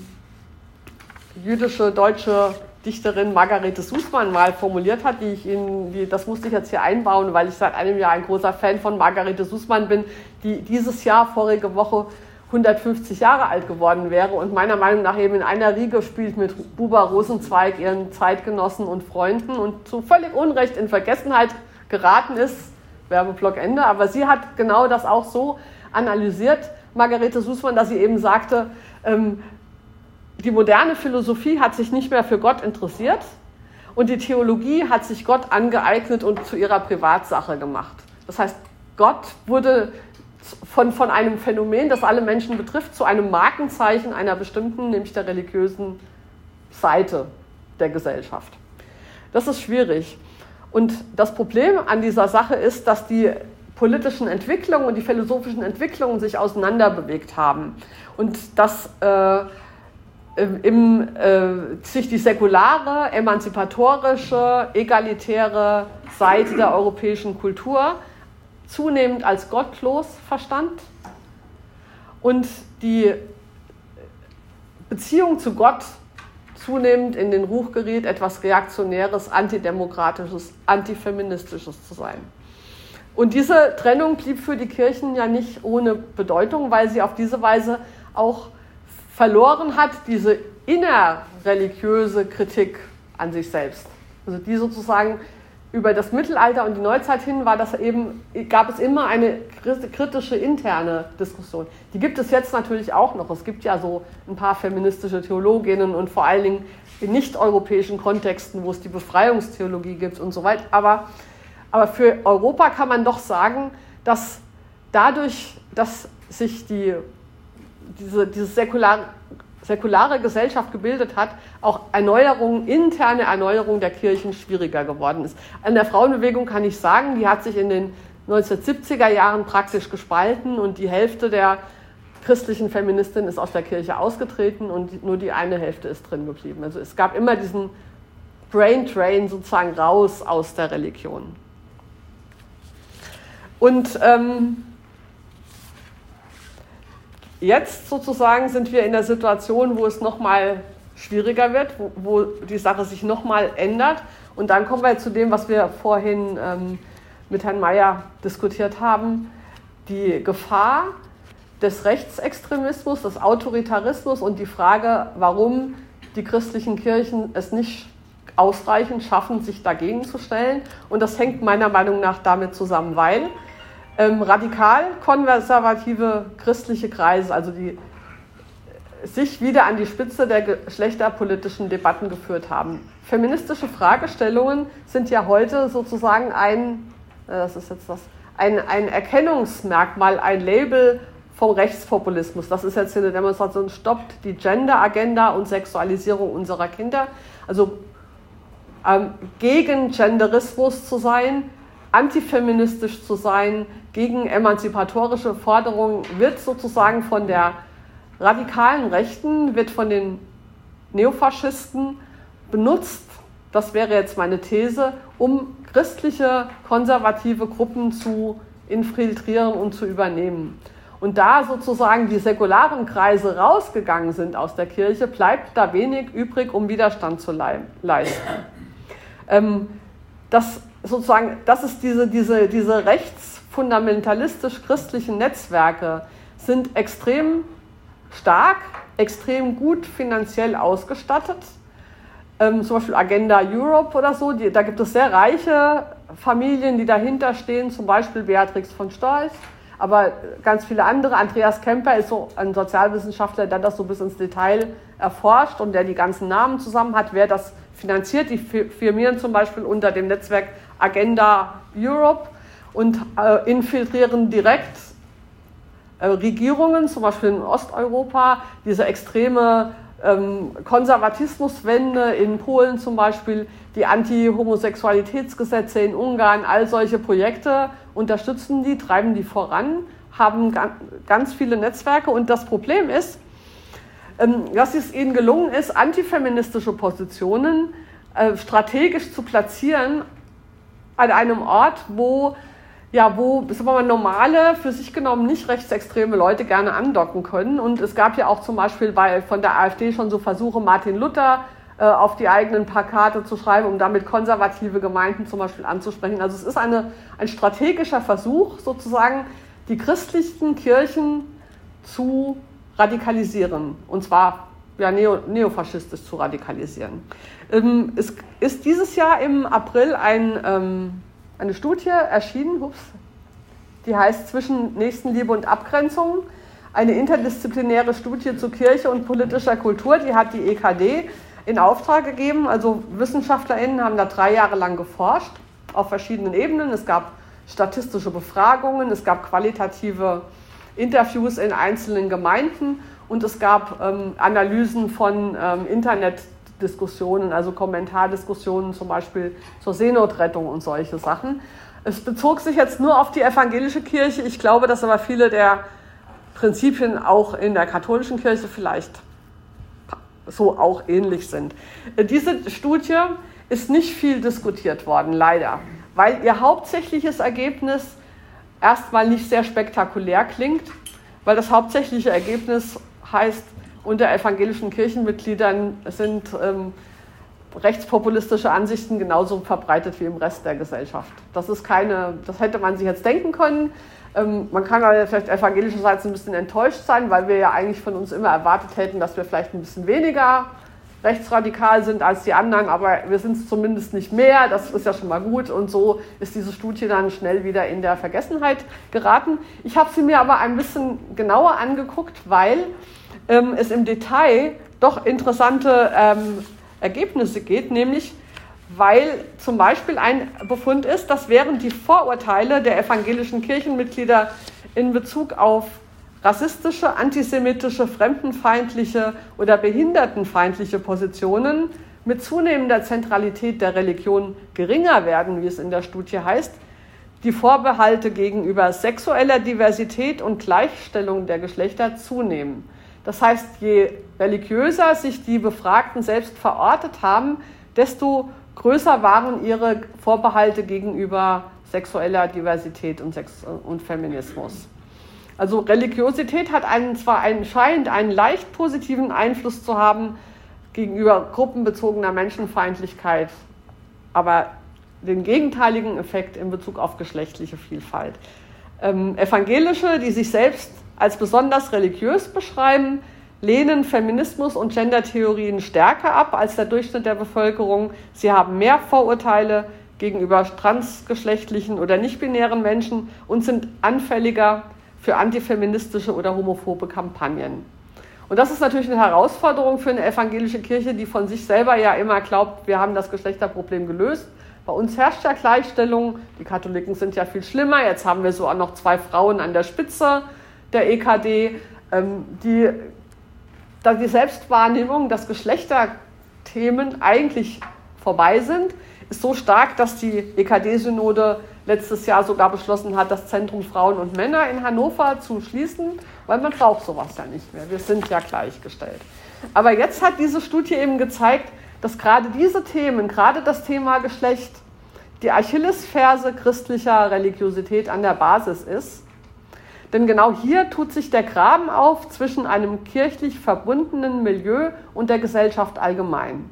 jüdische deutsche Dichterin Margarete Sußmann mal formuliert hat, die ich Ihnen, die, das musste ich jetzt hier einbauen, weil ich seit einem Jahr ein großer Fan von Margarete Sußmann bin, die dieses Jahr, vorige Woche, 150 Jahre alt geworden wäre und meiner Meinung nach eben in einer Riege spielt mit Buber Rosenzweig, ihren Zeitgenossen und Freunden und zu völlig Unrecht in Vergessenheit geraten ist, Werbeblock Ende. Aber sie hat genau das auch so analysiert, Margarete Sußmann, dass sie eben sagte, ähm, die moderne Philosophie hat sich nicht mehr für Gott interessiert und die Theologie hat sich Gott angeeignet und zu ihrer Privatsache gemacht. Das heißt, Gott wurde von, von einem Phänomen, das alle Menschen betrifft, zu einem Markenzeichen einer bestimmten, nämlich der religiösen Seite der Gesellschaft. Das ist schwierig. Und das Problem an dieser Sache ist, dass die politischen Entwicklungen und die philosophischen Entwicklungen sich auseinanderbewegt haben. Und dass äh, im, äh, sich die säkulare, emanzipatorische, egalitäre Seite der europäischen Kultur zunehmend als gottlos verstand und die Beziehung zu Gott zunehmend in den Ruch geriet, etwas Reaktionäres, Antidemokratisches, Antifeministisches zu sein. Und diese Trennung blieb für die Kirchen ja nicht ohne Bedeutung, weil sie auf diese Weise auch verloren hat, diese innerreligiöse Kritik an sich selbst. Also die sozusagen über das Mittelalter und die Neuzeit hin war das eben, gab es immer eine kritische interne Diskussion. Die gibt es jetzt natürlich auch noch. Es gibt ja so ein paar feministische Theologinnen und vor allen Dingen in nicht-europäischen Kontexten, wo es die Befreiungstheologie gibt und so weiter. Aber, aber für Europa kann man doch sagen, dass dadurch, dass sich die, diese, dieses säkulare säkulare Gesellschaft gebildet hat, auch Erneuerung, interne Erneuerung der Kirchen schwieriger geworden ist. An der Frauenbewegung kann ich sagen, die hat sich in den 1970er Jahren praktisch gespalten und die Hälfte der christlichen Feministinnen ist aus der Kirche ausgetreten und nur die eine Hälfte ist drin geblieben. Also es gab immer diesen Brain Train sozusagen raus aus der Religion. Und ähm, Jetzt sozusagen sind wir in der Situation, wo es nochmal schwieriger wird, wo, wo, die Sache sich nochmal ändert. Und dann kommen wir zu dem, was wir vorhin ähm, mit Herrn Mayer diskutiert haben. Die Gefahr des Rechtsextremismus, des Autoritarismus und die Frage, warum die christlichen Kirchen es nicht ausreichend schaffen, sich dagegen zu stellen. Und das hängt meiner Meinung nach damit zusammen, weil ähm, radikal-konservative christliche Kreise, also die sich wieder an die Spitze der geschlechterpolitischen Debatten geführt haben. Feministische Fragestellungen sind ja heute sozusagen ein, äh, das ist jetzt das, ein, ein Erkennungsmerkmal, ein Label vom Rechtspopulismus. Das ist jetzt eine Demonstration, stoppt die Gender-Agenda und Sexualisierung unserer Kinder. Also ähm, gegen Genderismus zu sein, antifeministisch zu sein, gegen emanzipatorische Forderungen, wird sozusagen von der radikalen Rechten, wird von den Neofaschisten benutzt, das wäre jetzt meine These, um christliche konservative Gruppen zu infiltrieren und zu übernehmen. Und da sozusagen die säkularen Kreise rausgegangen sind aus der Kirche, bleibt da wenig übrig, um Widerstand zu leisten. Ähm, das, sozusagen, das ist diese, diese, diese rechtsfundamentalistisch-christlichen Netzwerke sind extrem stark, extrem gut finanziell ausgestattet. Ähm, zum Beispiel Agenda Europe oder so, die, da gibt es sehr reiche Familien, die dahinter stehen, zum Beispiel Beatrix von Storch, aber ganz viele andere. Andreas Kemper ist so ein Sozialwissenschaftler, der das so bis ins Detail erforscht und der die ganzen Namen zusammen hat, wer das finanziert. Die firmieren zum Beispiel unter dem Netzwerk Agenda Europe und äh, infiltrieren direkt äh, Regierungen, zum Beispiel in Osteuropa, diese extreme ähm, Konservatismuswende in Polen zum Beispiel, die Anti-Homosexualitätsgesetze in Ungarn, all solche Projekte unterstützen die, treiben die voran, haben ganz viele Netzwerke und das Problem ist, dass es ihnen gelungen ist, antifeministische Positionen äh, strategisch zu platzieren an einem Ort, wo ja, wo sagen wir mal, normale, für sich genommen nicht rechtsextreme Leute gerne andocken können. Und es gab ja auch zum Beispiel bei, von der AfD schon so Versuche, Martin Luther äh, auf die eigenen Plakate zu schreiben, um damit konservative Gemeinden zum Beispiel anzusprechen. Also es ist eine, ein strategischer Versuch, sozusagen die christlichen Kirchen zu radikalisieren. Und zwar ja, neo, neofaschistisch zu radikalisieren. Ähm, es ist dieses Jahr im April ein... Ähm, eine Studie erschienen, ups, die heißt Zwischen Nächstenliebe und Abgrenzung. Eine interdisziplinäre Studie zu Kirche und politischer Kultur, die hat die EKD in Auftrag gegeben. Also WissenschaftlerInnen haben da drei Jahre lang geforscht auf verschiedenen Ebenen. Es gab statistische Befragungen, es gab qualitative Interviews in einzelnen Gemeinden und es gab ähm, Analysen von ähm, Internet Diskussionen, also Kommentardiskussionen zum Beispiel zur Seenotrettung und solche Sachen. Es bezog sich jetzt nur auf die evangelische Kirche. Ich glaube, dass aber viele der Prinzipien auch in der katholischen Kirche vielleicht so auch ähnlich sind. Diese Studie ist nicht viel diskutiert worden, leider, weil ihr hauptsächliches Ergebnis erstmal nicht sehr spektakulär klingt, weil das hauptsächliche Ergebnis heißt, unter evangelischen Kirchenmitgliedern sind ähm, rechtspopulistische Ansichten genauso verbreitet wie im Rest der Gesellschaft. Das ist keine, das hätte man sich jetzt denken können. Ähm, man kann aber vielleicht evangelischerseits ein bisschen enttäuscht sein, weil wir ja eigentlich von uns immer erwartet hätten, dass wir vielleicht ein bisschen weniger rechtsradikal sind als die anderen, aber wir sind es zumindest nicht mehr. Das ist ja schon mal gut. Und so ist diese Studie dann schnell wieder in der Vergessenheit geraten. Ich habe sie mir aber ein bisschen genauer angeguckt, weil ähm, es im Detail doch interessante ähm, Ergebnisse geht, nämlich weil zum Beispiel ein Befund ist, dass während die Vorurteile der evangelischen Kirchenmitglieder in Bezug auf rassistische, antisemitische, fremdenfeindliche oder behindertenfeindliche Positionen mit zunehmender Zentralität der Religion geringer werden, wie es in der Studie heißt, die Vorbehalte gegenüber sexueller Diversität und Gleichstellung der Geschlechter zunehmen. Das heißt, je religiöser sich die Befragten selbst verortet haben, desto größer waren ihre Vorbehalte gegenüber sexueller Diversität und, Sex und Feminismus. Also Religiosität hat einen, zwar einen, scheint einen leicht positiven Einfluss zu haben gegenüber gruppenbezogener Menschenfeindlichkeit, aber den gegenteiligen Effekt in Bezug auf geschlechtliche Vielfalt. Ähm, Evangelische, die sich selbst als besonders religiös beschreiben, lehnen Feminismus und Gendertheorien stärker ab als der Durchschnitt der Bevölkerung. Sie haben mehr Vorurteile gegenüber transgeschlechtlichen oder nicht-binären Menschen und sind anfälliger für antifeministische oder homophobe Kampagnen. Und das ist natürlich eine Herausforderung für eine evangelische Kirche, die von sich selber ja immer glaubt, wir haben das Geschlechterproblem gelöst. Bei uns herrscht ja Gleichstellung. Die Katholiken sind ja viel schlimmer. Jetzt haben wir so auch noch zwei Frauen an der Spitze der EKD, ähm, die, die Selbstwahrnehmung, dass Geschlechterthemen eigentlich vorbei sind, ist so stark, dass die EKD-Synode letztes Jahr sogar beschlossen hat, das Zentrum Frauen und Männer in Hannover zu schließen, weil man braucht sowas ja nicht mehr. Wir sind ja gleichgestellt. Aber jetzt hat diese Studie eben gezeigt, dass gerade diese Themen, gerade das Thema Geschlecht, die Achillesferse christlicher Religiosität an der Basis ist. Denn genau hier tut sich der Graben auf zwischen einem kirchlich verbundenen Milieu und der Gesellschaft allgemein.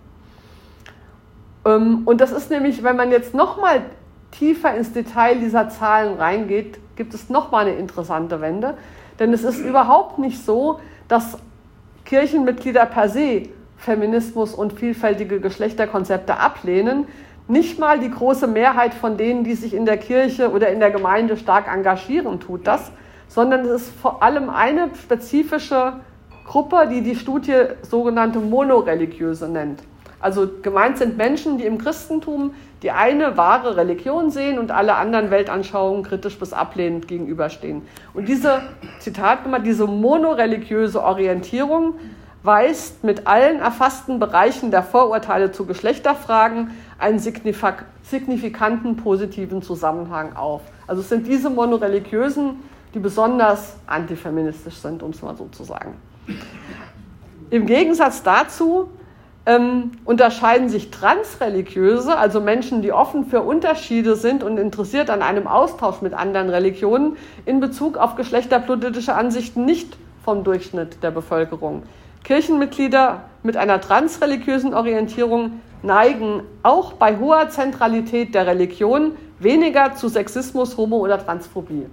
Ähm, und das ist nämlich, wenn man jetzt nochmal tiefer ins Detail dieser Zahlen reingeht, gibt es nochmal eine interessante Wende. Denn es ist überhaupt nicht so, dass Kirchenmitglieder per se Feminismus und vielfältige Geschlechterkonzepte ablehnen. Nicht mal die große Mehrheit von denen, die sich in der Kirche oder in der Gemeinde stark engagieren, tut das, sondern es ist vor allem eine spezifische Gruppe, die die Studie sogenannte monoreligiöse nennt. Also gemeint sind Menschen, die im Christentum die eine wahre Religion sehen und alle anderen Weltanschauungen kritisch bis ablehnend gegenüberstehen. Und diese, Zitat nochmal, diese monoreligiöse Orientierung weist mit allen erfassten Bereichen der Vorurteile zu Geschlechterfragen einen signifikanten positiven Zusammenhang auf. Also es sind diese monoreligiösen, die besonders antifeministisch sind, um es mal so zu sagen. Im Gegensatz dazu ähm, unterscheiden sich Transreligiöse, also Menschen, die offen für Unterschiede sind und interessiert an einem Austausch mit anderen Religionen, in Bezug auf geschlechterpolitische Ansichten nicht vom Durchschnitt der Bevölkerung. Kirchenmitglieder mit einer transreligiösen Orientierung neigen auch bei hoher Zentralität der Religion weniger zu Sexismus, Homo- oder Transphobie.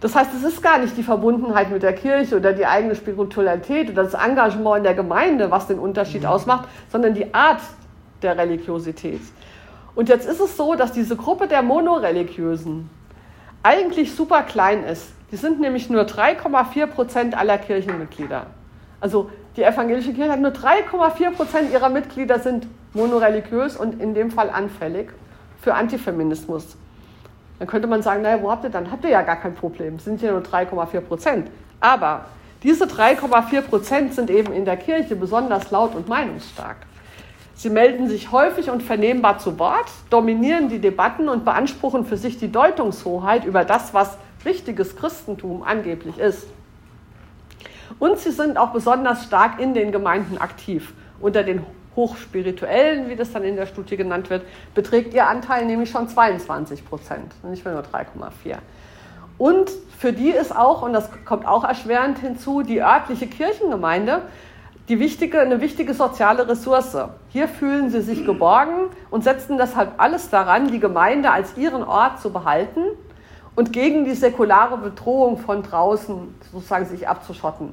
Das heißt, es ist gar nicht die Verbundenheit mit der Kirche oder die eigene Spiritualität oder das Engagement in der Gemeinde, was den Unterschied mhm. ausmacht, sondern die Art der Religiosität. Und jetzt ist es so, dass diese Gruppe der Monoreligiösen eigentlich super klein ist. Die sind nämlich nur 3,4 Prozent aller Kirchenmitglieder. Also die evangelische Kirche hat nur 3,4 Prozent ihrer Mitglieder sind monoreligiös und in dem Fall anfällig für Antifeminismus. Dann könnte man sagen, naja, wo habt ihr dann? Habt ihr ja gar kein Problem, sind ja nur 3,4 Prozent. Aber diese 3,4 Prozent sind eben in der Kirche besonders laut und meinungsstark. Sie melden sich häufig und vernehmbar zu Wort, dominieren die Debatten und beanspruchen für sich die Deutungshoheit über das, was richtiges Christentum angeblich ist. Und sie sind auch besonders stark in den Gemeinden aktiv. Unter den Hochspirituellen, wie das dann in der Studie genannt wird, beträgt ihr Anteil nämlich schon 22 Prozent, nicht mehr nur 3,4. Und für die ist auch, und das kommt auch erschwerend hinzu, die örtliche Kirchengemeinde die wichtige, eine wichtige soziale Ressource. Hier fühlen sie sich geborgen und setzen deshalb alles daran, die Gemeinde als ihren Ort zu behalten und gegen die säkulare Bedrohung von draußen sozusagen sich abzuschotten.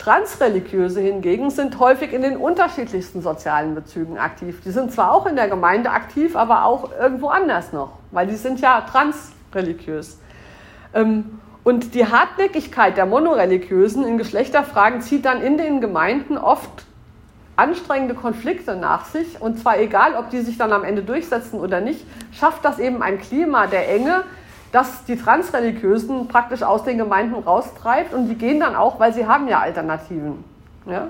Transreligiöse hingegen sind häufig in den unterschiedlichsten sozialen Bezügen aktiv. Die sind zwar auch in der Gemeinde aktiv, aber auch irgendwo anders noch, weil die sind ja transreligiös. Ähm, und die Hartnäckigkeit der Monoreligiösen in Geschlechterfragen zieht dann in den Gemeinden oft anstrengende Konflikte nach sich. Und zwar egal, ob die sich dann am Ende durchsetzen oder nicht, schafft das eben ein Klima der Enge, das die Transreligiösen praktisch aus den Gemeinden raustreibt und die gehen dann auch, weil sie haben ja Alternativen. Ja?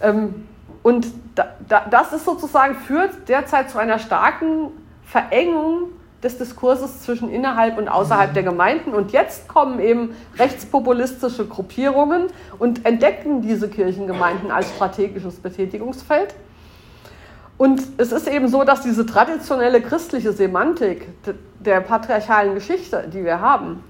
Ähm, und da, da, das ist sozusagen führt derzeit zu einer starken Verengung des Diskurses zwischen innerhalb und außerhalb der Gemeinden. Und jetzt kommen eben rechtspopulistische Gruppierungen und entdecken diese Kirchengemeinden als strategisches Betätigungsfeld. Und es ist eben so, dass diese traditionelle christliche Semantik der patriarchalen Geschichte, die wir haben,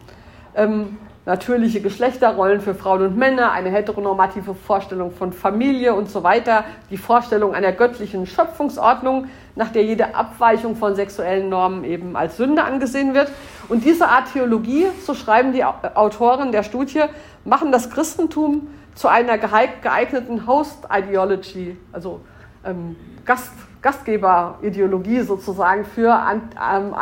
ähm, natürliche Geschlechterrollen für Frauen und Männer, eine heteronormative Vorstellung von Familie und so weiter, die Vorstellung einer göttlichen Schöpfungsordnung, nach der jede Abweichung von sexuellen Normen eben als Sünde angesehen wird. Und diese Art Theologie, so schreiben die Autoren der Studie, machen das Christentum zu einer geeigneten Host Ideology, also ähm, Gast, Gastgeberideologie sozusagen für ähm,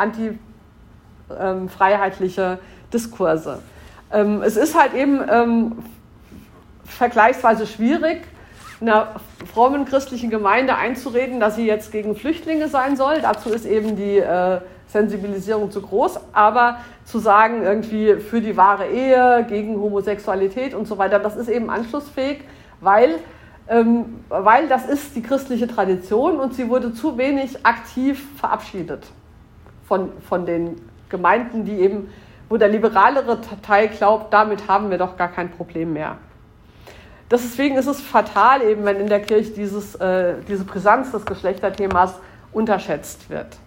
antifreiheitliche ähm, Diskurse. Ähm, es ist halt eben vergleichsweise schwierig, einer frommen christlichen Gemeinde einzureden, dass sie jetzt gegen Flüchtlinge sein soll. Dazu ist eben die äh, Sensibilisierung zu groß, aber zu sagen, irgendwie für die wahre Ehe, gegen Homosexualität und so weiter, das ist eben anschlussfähig, weil, ähm, weil das ist die christliche Tradition und sie wurde zu wenig aktiv verabschiedet von, von den Gemeinden, die eben, wo der liberalere Teil glaubt, damit haben wir doch gar kein Problem mehr. Deswegen ist es fatal, eben wenn in der Kirche dieses, äh, diese Brisanz des Geschlechterthemas unterschätzt wird.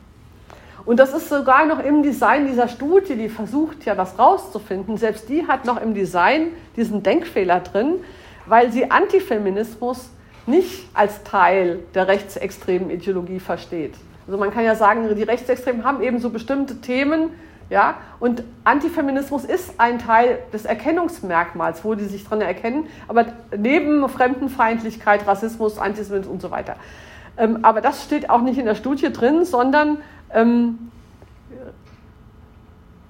Und das ist sogar noch im Design dieser Studie, die versucht ja das rauszufinden. Selbst die hat noch im Design diesen Denkfehler drin, weil sie Antifeminismus nicht als Teil der rechtsextremen Ideologie versteht. Also man kann ja sagen, die Rechtsextremen haben eben so bestimmte Themen, ja, und Antifeminismus ist ein Teil des Erkennungsmerkmals, wo die sich dran erkennen, aber neben Fremdenfeindlichkeit, Rassismus, Antisemitismus und so weiter. Ähm, aber das steht auch nicht in der Studie drin, sondern, ähm,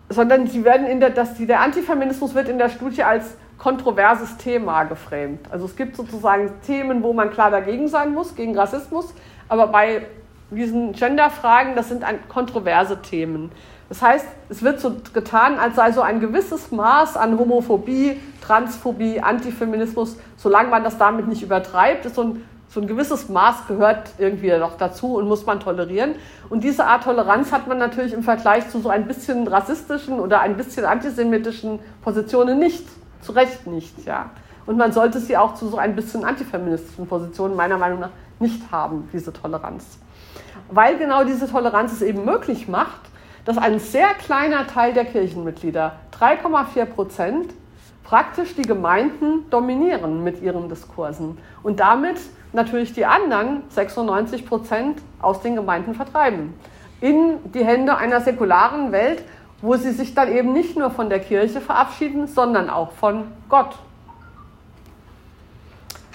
sondern sie werden in der, dass die, der Antifeminismus wird in der Studie als kontroverses Thema geframed. Also es gibt sozusagen Themen, wo man klar dagegen sein muss, gegen Rassismus, aber bei diesen Gender-Fragen, das sind kontroverse Themen. Das heißt, es wird so getan, als sei so ein gewisses Maß an Homophobie, Transphobie, Antifeminismus, solange man das damit nicht übertreibt, ist so ein so ein gewisses Maß gehört irgendwie noch dazu und muss man tolerieren. Und diese Art Toleranz hat man natürlich im Vergleich zu so ein bisschen rassistischen oder ein bisschen antisemitischen Positionen nicht, zu Recht nicht, ja. Und man sollte sie auch zu so ein bisschen antifeministischen Positionen meiner Meinung nach nicht haben, diese Toleranz. Weil genau diese Toleranz es eben möglich macht, dass ein sehr kleiner Teil der Kirchenmitglieder, 3,4 Prozent, praktisch die Gemeinden dominieren mit ihren Diskursen und damit natürlich die anderen 96 Prozent aus den Gemeinden vertreiben. In die Hände einer säkularen Welt, wo sie sich dann eben nicht nur von der Kirche verabschieden, sondern auch von Gott.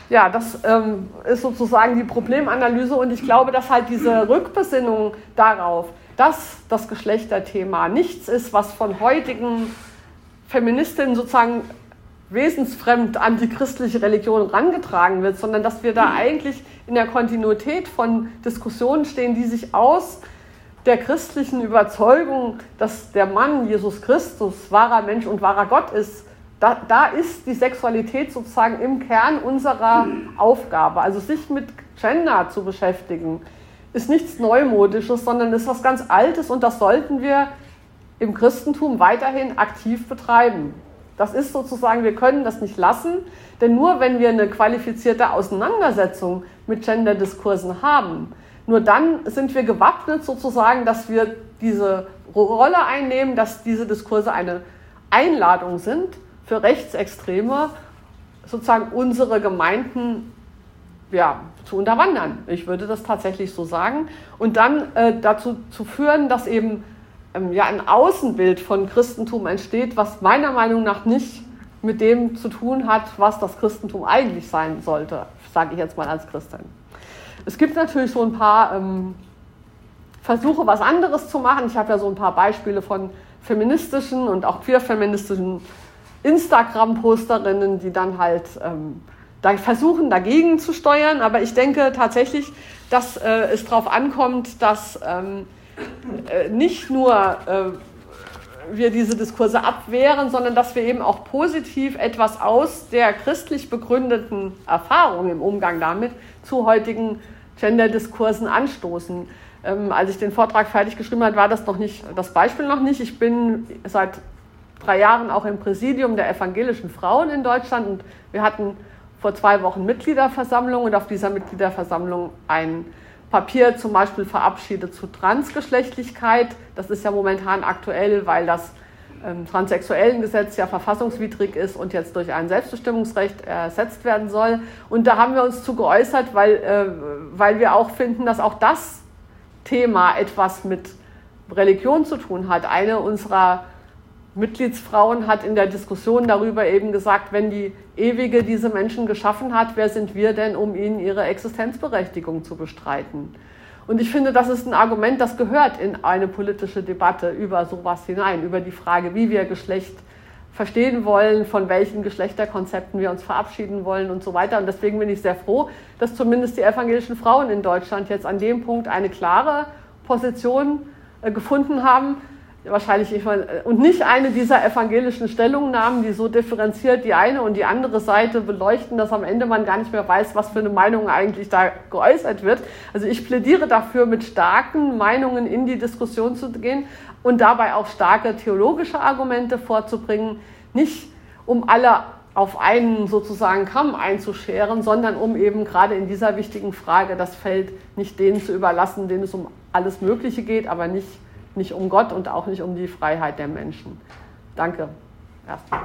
Ja, das ähm, ist sozusagen die Problemanalyse und ich glaube, dass halt diese Rückbesinnung darauf, dass das Geschlechterthema nichts ist, was von heutigen Feministinnen sozusagen wesensfremd an die christliche Religion rangetragen wird, sondern dass wir da eigentlich in der Kontinuität von Diskussionen stehen, die sich aus der christlichen Überzeugung, dass der Mann Jesus Christus wahrer Mensch und wahrer Gott ist, da, da ist die Sexualität sozusagen im Kern unserer Aufgabe. Also sich mit Gender zu beschäftigen, ist nichts Neumodisches, sondern ist was ganz Altes und das sollten wir im Christentum weiterhin aktiv betreiben. Das ist sozusagen, wir können das nicht lassen, denn nur wenn wir eine qualifizierte Auseinandersetzung mit Gender-Diskursen haben, nur dann sind wir gewappnet sozusagen, dass wir diese Rolle einnehmen, dass diese Diskurse eine Einladung sind für Rechtsextreme, sozusagen unsere Gemeinden ja, zu unterwandern. Ich würde das tatsächlich so sagen. Und dann äh, dazu zu führen, dass eben ähm, ja, ein Außenbild von Christentum entsteht, was meiner Meinung nach nicht mit dem zu tun hat, was das Christentum eigentlich sein sollte, sage ich jetzt mal als Christin. Es gibt natürlich so ein paar ähm, Versuche, was anderes zu machen. Ich habe ja so ein paar Beispiele von feministischen und auch queerfeministischen Instagram-Posterinnen, die dann halt ähm, da versuchen, dagegen zu steuern. Aber ich denke tatsächlich, dass äh, es darauf ankommt, dass ähm, äh, nicht nur äh, wir diese Diskurse abwehren, sondern dass wir eben auch positiv etwas aus der christlich begründeten Erfahrung im Umgang damit zu heutigen Gender-Diskursen anstoßen. Ähm, als ich den Vortrag fertig geschrieben habe, war das noch nicht, das Beispiel noch nicht. Ich bin seit drei Jahren auch im Präsidium der evangelischen Frauen in Deutschland und wir hatten vor zwei Wochen Mitgliederversammlung und auf dieser Mitgliederversammlung ein Papier zum Beispiel verabschiedet zu Transgeschlechtlichkeit. Das ist ja momentan aktuell, weil das transsexuellen Gesetz ja verfassungswidrig ist und jetzt durch ein Selbstbestimmungsrecht ersetzt werden soll. Und da haben wir uns zu geäußert, weil, äh, weil wir auch finden, dass auch das Thema etwas mit Religion zu tun hat. Eine unserer Mitgliedsfrauen hat in der Diskussion darüber eben gesagt, wenn die Ewige diese Menschen geschaffen hat, wer sind wir denn, um ihnen ihre Existenzberechtigung zu bestreiten? Und ich finde, das ist ein Argument, das gehört in eine politische Debatte über sowas hinein, über die Frage, wie wir Geschlecht verstehen wollen, von welchen Geschlechterkonzepten wir uns verabschieden wollen und so weiter. Und deswegen bin ich sehr froh, dass zumindest die evangelischen Frauen in Deutschland jetzt an dem Punkt eine klare Position äh, gefunden haben. Wahrscheinlich äh, und nicht eine dieser evangelischen Stellungnahmen, die so differenziert die eine und die andere Seite beleuchten, dass am Ende man gar nicht mehr weiß, was für eine Meinung eigentlich da geäußert wird. Also ich plädiere dafür, mit starken Meinungen in die Diskussion zu gehen und dabei auch starke theologische Argumente vorzubringen, nicht um alle auf einen sozusagen Kamm einzuscheren, sondern um eben gerade in dieser wichtigen Frage das Feld nicht denen zu überlassen, denen es um alles Mögliche geht, aber nicht, nicht um Gott und auch nicht um die Freiheit der Menschen. Danke. Erstmal.